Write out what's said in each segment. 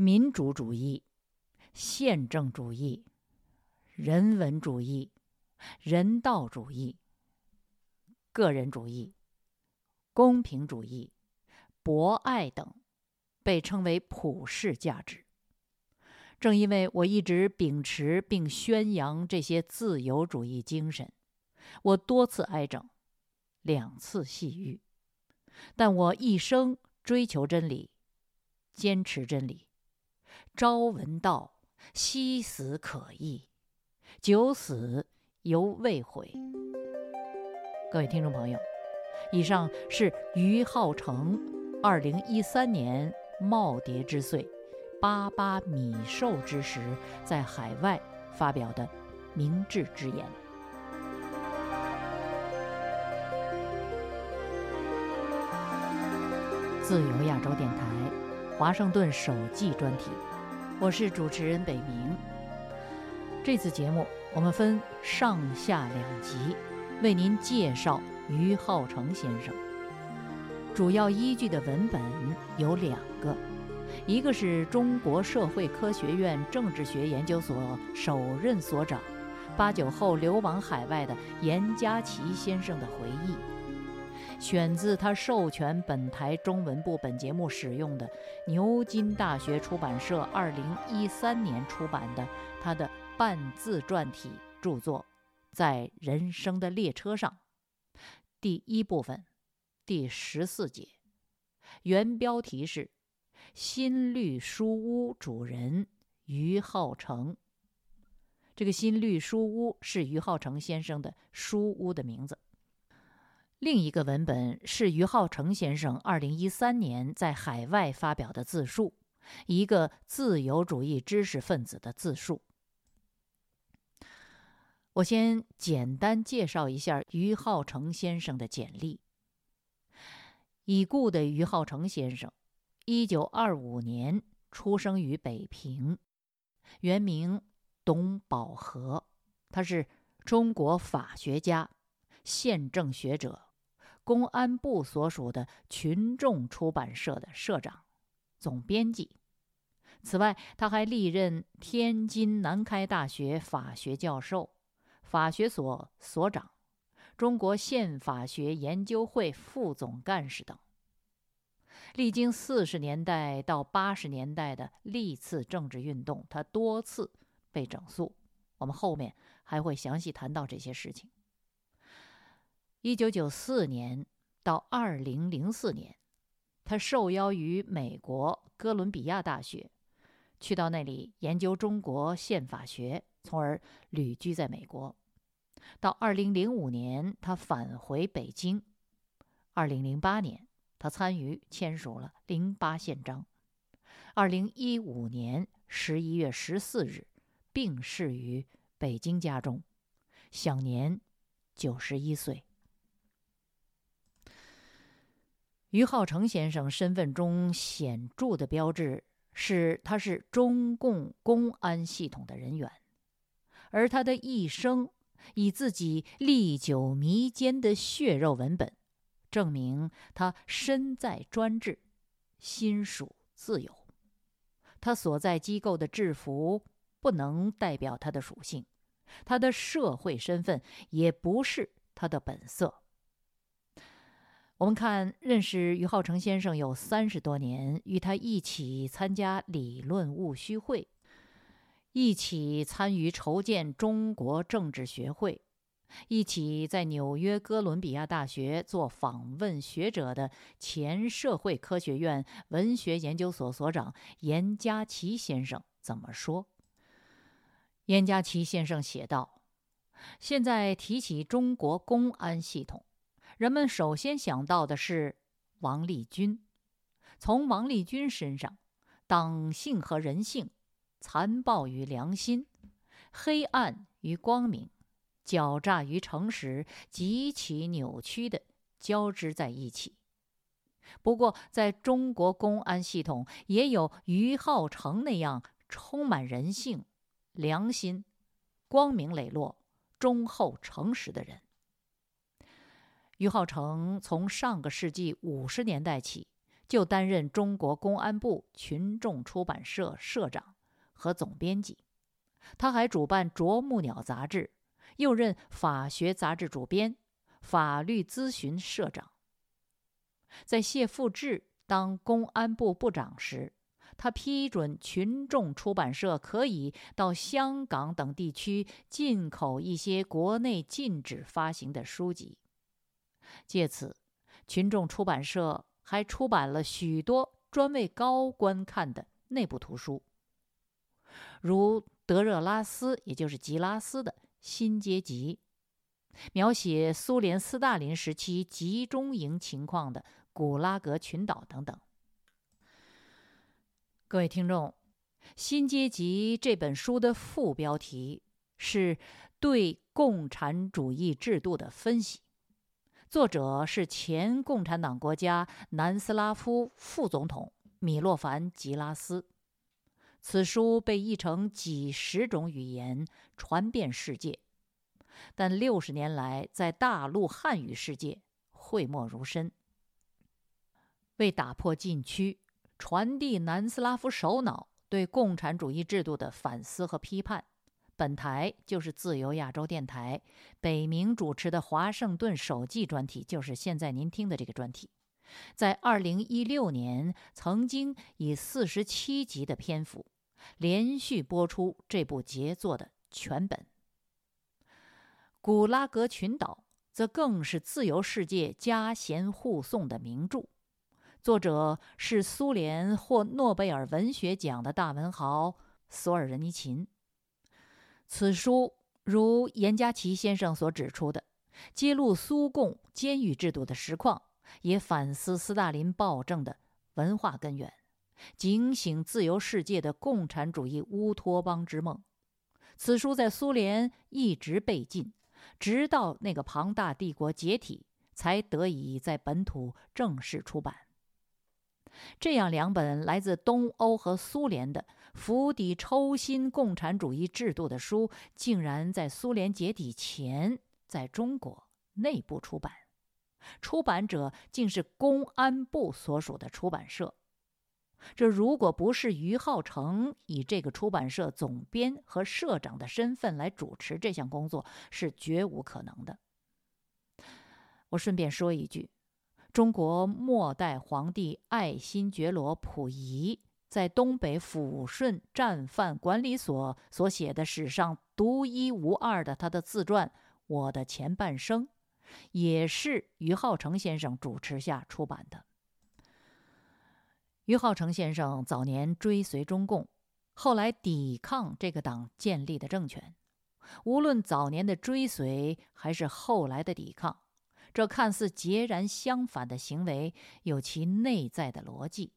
民主主义、宪政主义、人文主义、人道主义、个人主义、公平主义、博爱等，被称为普世价值。正因为我一直秉持并宣扬这些自由主义精神，我多次挨整，两次戏狱，但我一生追求真理，坚持真理，朝闻道，夕死可矣，九死犹未悔。各位听众朋友，以上是于浩成二零一三年耄耋之岁。八八米寿之时，在海外发表的明智之言。自由亚洲电台，华盛顿首季专题，我是主持人北明。这次节目我们分上下两集，为您介绍于浩成先生。主要依据的文本有两个。一个是中国社会科学院政治学研究所首任所长，八九后流亡海外的严家琪先生的回忆，选自他授权本台中文部本节目使用的牛津大学出版社二零一三年出版的他的半自传体著作《在人生的列车上》第一部分第十四节，原标题是。新绿书屋主人于浩成，这个新绿书屋是于浩成先生的书屋的名字。另一个文本是于浩成先生二零一三年在海外发表的自述，一个自由主义知识分子的自述。我先简单介绍一下于浩成先生的简历。已故的于浩成先生。一九二五年出生于北平，原名董宝和，他是中国法学家、宪政学者，公安部所属的群众出版社的社长、总编辑。此外，他还历任天津南开大学法学教授、法学所所长、中国宪法学研究会副总干事等。历经四十年代到八十年代的历次政治运动，他多次被整肃。我们后面还会详细谈到这些事情。一九九四年到二零零四年，他受邀于美国哥伦比亚大学，去到那里研究中国宪法学，从而旅居在美国。到二零零五年，他返回北京。二零零八年。他参与签署了《零八宪章》。二零一五年十一月十四日，病逝于北京家中，享年九十一岁。于浩成先生身份中显著的标志是，他是中共公安系统的人员，而他的一生以自己历久弥坚的血肉文本。证明他身在专制，心属自由。他所在机构的制服不能代表他的属性，他的社会身份也不是他的本色。我们看，认识于浩成先生有三十多年，与他一起参加理论务虚会，一起参与筹建中国政治学会。一起在纽约哥伦比亚大学做访问学者的前社会科学院文学研究所所长严家琪先生怎么说？严家琪先生写道：“现在提起中国公安系统，人们首先想到的是王立军。从王立军身上，党性和人性，残暴与良心，黑暗与光明。”狡诈与诚实极其扭曲的交织在一起。不过，在中国公安系统也有于浩成那样充满人性、良心、光明磊落、忠厚诚实的人。于浩成从上个世纪五十年代起就担任中国公安部群众出版社社长和总编辑。他还主办《啄木鸟》杂志，又任法学杂志主编、法律咨询社长。在谢富治当公安部部长时，他批准群众出版社可以到香港等地区进口一些国内禁止发行的书籍。借此，群众出版社还出版了许多专为高官看的内部图书，如德热拉斯，也就是吉拉斯的《新阶级》，描写苏联斯大林时期集中营情况的《古拉格群岛》等等。各位听众，《新阶级》这本书的副标题是对共产主义制度的分析，作者是前共产党国家南斯拉夫副总统米洛凡·吉拉斯。此书被译成几十种语言，传遍世界，但六十年来在大陆汉语世界讳莫如深。为打破禁区。传递南斯拉夫首脑对共产主义制度的反思和批判。本台就是自由亚洲电台，北明主持的华盛顿首季专题就是现在您听的这个专题，在二零一六年曾经以四十七集的篇幅连续播出这部杰作的全本。古拉格群岛则更是自由世界家贤护送的名著。作者是苏联获诺贝尔文学奖的大文豪索尔仁尼琴。此书如严家琪先生所指出的，揭露苏共监狱制度的实况，也反思斯大林暴政的文化根源，警醒自由世界的共产主义乌托邦之梦。此书在苏联一直被禁，直到那个庞大帝国解体，才得以在本土正式出版。这样两本来自东欧和苏联的釜底抽薪共产主义制度的书，竟然在苏联解体前在中国内部出版，出版者竟是公安部所属的出版社。这如果不是于浩成以这个出版社总编和社长的身份来主持这项工作，是绝无可能的。我顺便说一句。中国末代皇帝爱新觉罗溥仪在东北抚顺战犯管理所所写的史上独一无二的他的自传《我的前半生》，也是于浩成先生主持下出版的。于浩成先生早年追随中共，后来抵抗这个党建立的政权。无论早年的追随，还是后来的抵抗。这看似截然相反的行为有其内在的逻辑，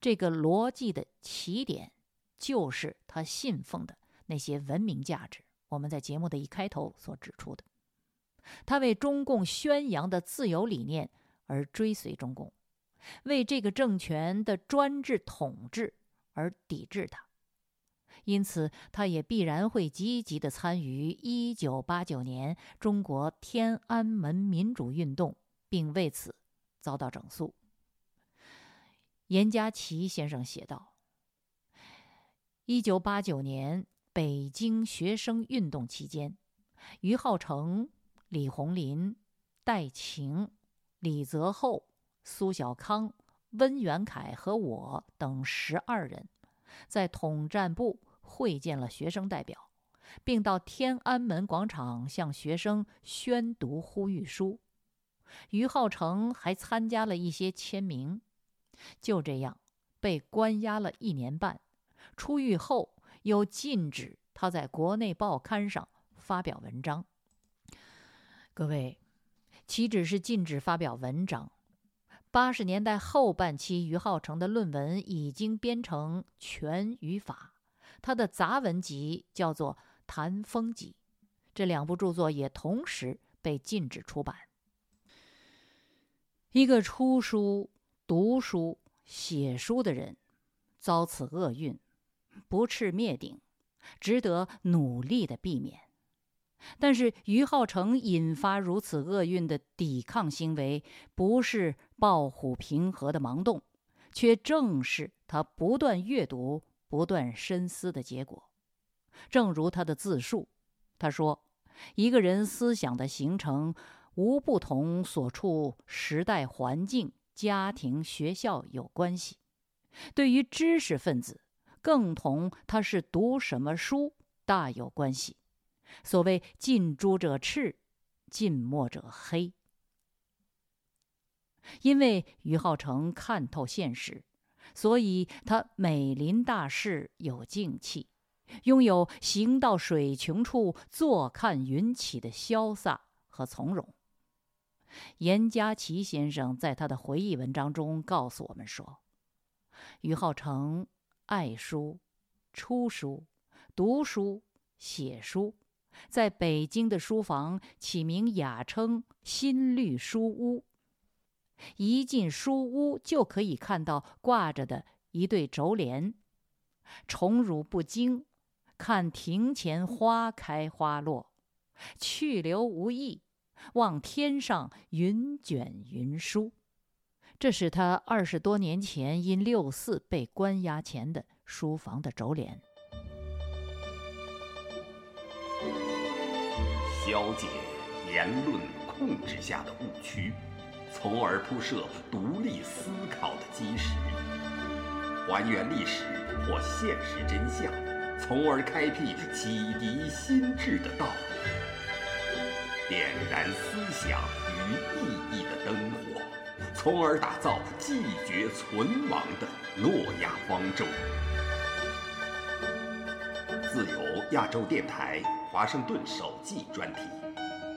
这个逻辑的起点就是他信奉的那些文明价值。我们在节目的一开头所指出的，他为中共宣扬的自由理念而追随中共，为这个政权的专制统治而抵制他。因此，他也必然会积极地参与1989年中国天安门民主运动，并为此遭到整肃。严家琪先生写道：“1989 年北京学生运动期间，于浩成、李鸿林、戴晴、李泽厚、苏小康、温元凯和我等十二人，在统战部。”会见了学生代表，并到天安门广场向学生宣读呼吁书。于浩成还参加了一些签名。就这样被关押了一年半，出狱后又禁止他在国内报刊上发表文章。各位，岂止是禁止发表文章？八十年代后半期，于浩成的论文已经编成《全语法》。他的杂文集叫做《谈风集》，这两部著作也同时被禁止出版。一个出书、读书、写书的人，遭此厄运，不啻灭顶，值得努力的避免。但是于浩成引发如此厄运的抵抗行为，不是抱虎平和的盲动，却正是他不断阅读、不断深思的结果。正如他的自述，他说：“一个人思想的形成，无不同所处时代环境、家庭、学校有关系。对于知识分子，更同他是读什么书大有关系。所谓近朱者赤，近墨者黑。因为于浩成看透现实，所以他每临大事有静气。”拥有行到水穷处，坐看云起的潇洒和从容。严家琪先生在他的回忆文章中告诉我们说：“于浩成爱书、出书、读书、写书，在北京的书房起名雅称‘新绿书屋’。一进书屋，就可以看到挂着的一对轴帘，宠辱不惊。”看庭前花开花落，去留无意，望天上云卷云舒。这是他二十多年前因六四被关押前的书房的轴帘。消解言论控制下的误区，从而铺设独立思考的基石，还原历史或现实真相。从而开辟启迪心智的道路，点燃思想与意义的灯火，从而打造继绝存亡的诺亚方舟。自由亚洲电台华盛顿首季专题，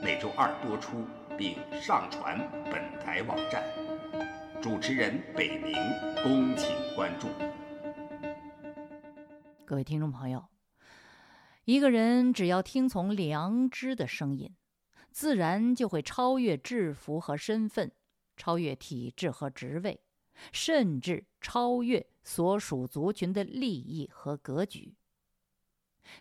每周二播出并上传本台网站。主持人北明，恭请关注。各位听众朋友，一个人只要听从良知的声音，自然就会超越制服和身份，超越体制和职位，甚至超越所属族群的利益和格局。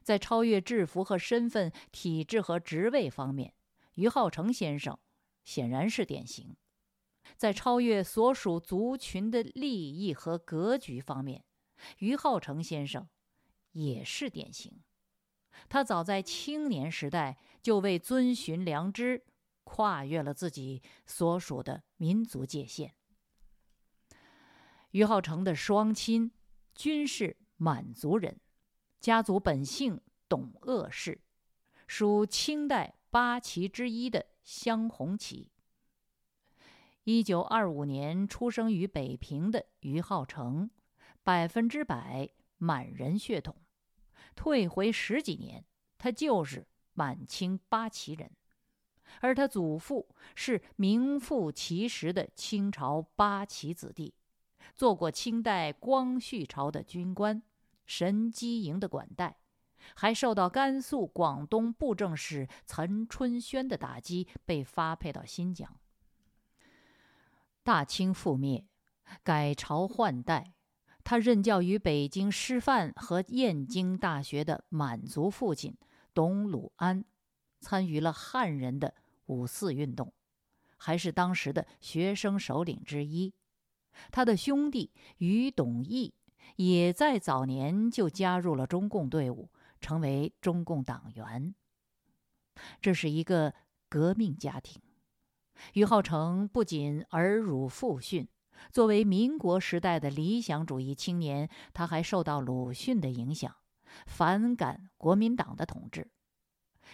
在超越制服和身份、体制和职位方面，于浩成先生显然是典型；在超越所属族群的利益和格局方面，于浩成先生。也是典型，他早在青年时代就为遵循良知，跨越了自己所属的民族界限。于浩成的双亲均是满族人，家族本姓董鄂氏，属清代八旗之一的镶红旗。一九二五年出生于北平的于浩成，百分之百。满人血统，退回十几年，他就是满清八旗人，而他祖父是名副其实的清朝八旗子弟，做过清代光绪朝的军官，神机营的管带，还受到甘肃、广东布政使岑春轩的打击，被发配到新疆。大清覆灭，改朝换代。他任教于北京师范和燕京大学的满族父亲董鲁安，参与了汉人的五四运动，还是当时的学生首领之一。他的兄弟于董义也在早年就加入了中共队伍，成为中共党员。这是一个革命家庭。于浩成不仅耳濡父训。作为民国时代的理想主义青年，他还受到鲁迅的影响，反感国民党的统治。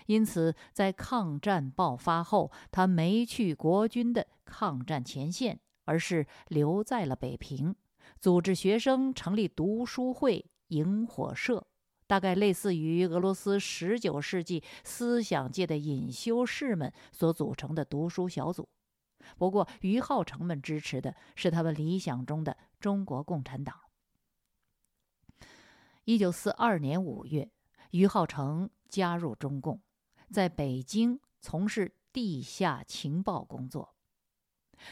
因此，在抗战爆发后，他没去国军的抗战前线，而是留在了北平，组织学生成立读书会、萤火社，大概类似于俄罗斯十九世纪思想界的隐修士们所组成的读书小组。不过，于浩成们支持的是他们理想中的中国共产党。一九四二年五月，于浩成加入中共，在北京从事地下情报工作。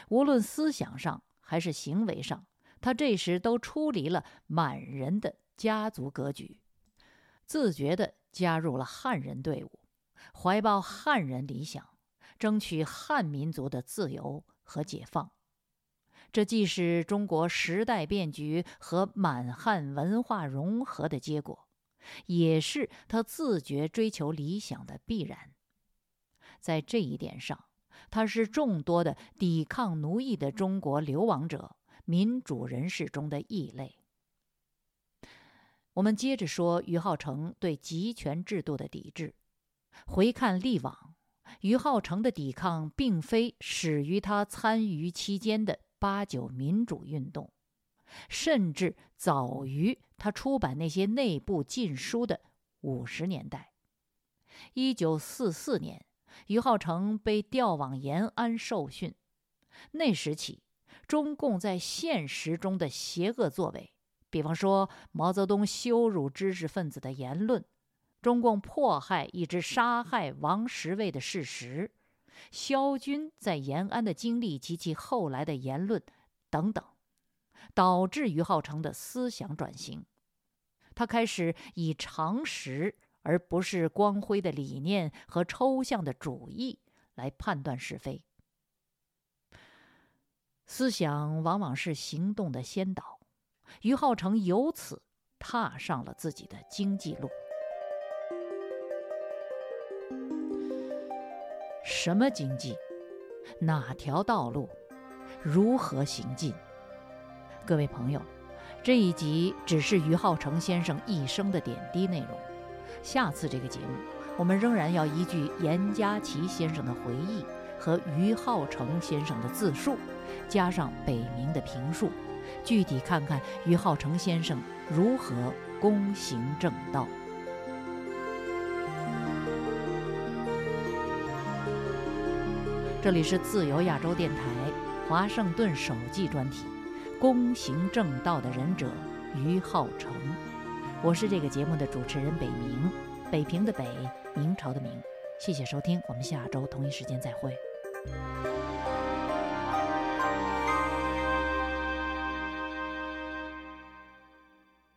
无论思想上还是行为上，他这时都出离了满人的家族格局，自觉地加入了汉人队伍，怀抱汉人理想。争取汉民族的自由和解放，这既是中国时代变局和满汉文化融合的结果，也是他自觉追求理想的必然。在这一点上，他是众多的抵抗奴役的中国流亡者、民主人士中的异类。我们接着说于浩成对集权制度的抵制。回看历往，于浩成的抵抗并非始于他参与期间的八九民主运动，甚至早于他出版那些内部禁书的五十年代。一九四四年，于浩成被调往延安受训，那时起，中共在现实中的邪恶作为。比方说，毛泽东羞辱知识分子的言论，中共迫害以致杀害王石卫的事实，萧军在延安的经历及其后来的言论等等，导致于浩成的思想转型。他开始以常识而不是光辉的理念和抽象的主义来判断是非。思想往往是行动的先导。于浩成由此踏上了自己的经济路。什么经济？哪条道路？如何行进？各位朋友，这一集只是于浩成先生一生的点滴内容。下次这个节目，我们仍然要依据严家琪先生的回忆和于浩成先生的自述，加上北明的评述。具体看看于浩成先生如何躬行正道。这里是自由亚洲电台华盛顿首季专题《公行正道的忍者于浩成》，我是这个节目的主持人北明，北平的北，明朝的明。谢谢收听，我们下周同一时间再会。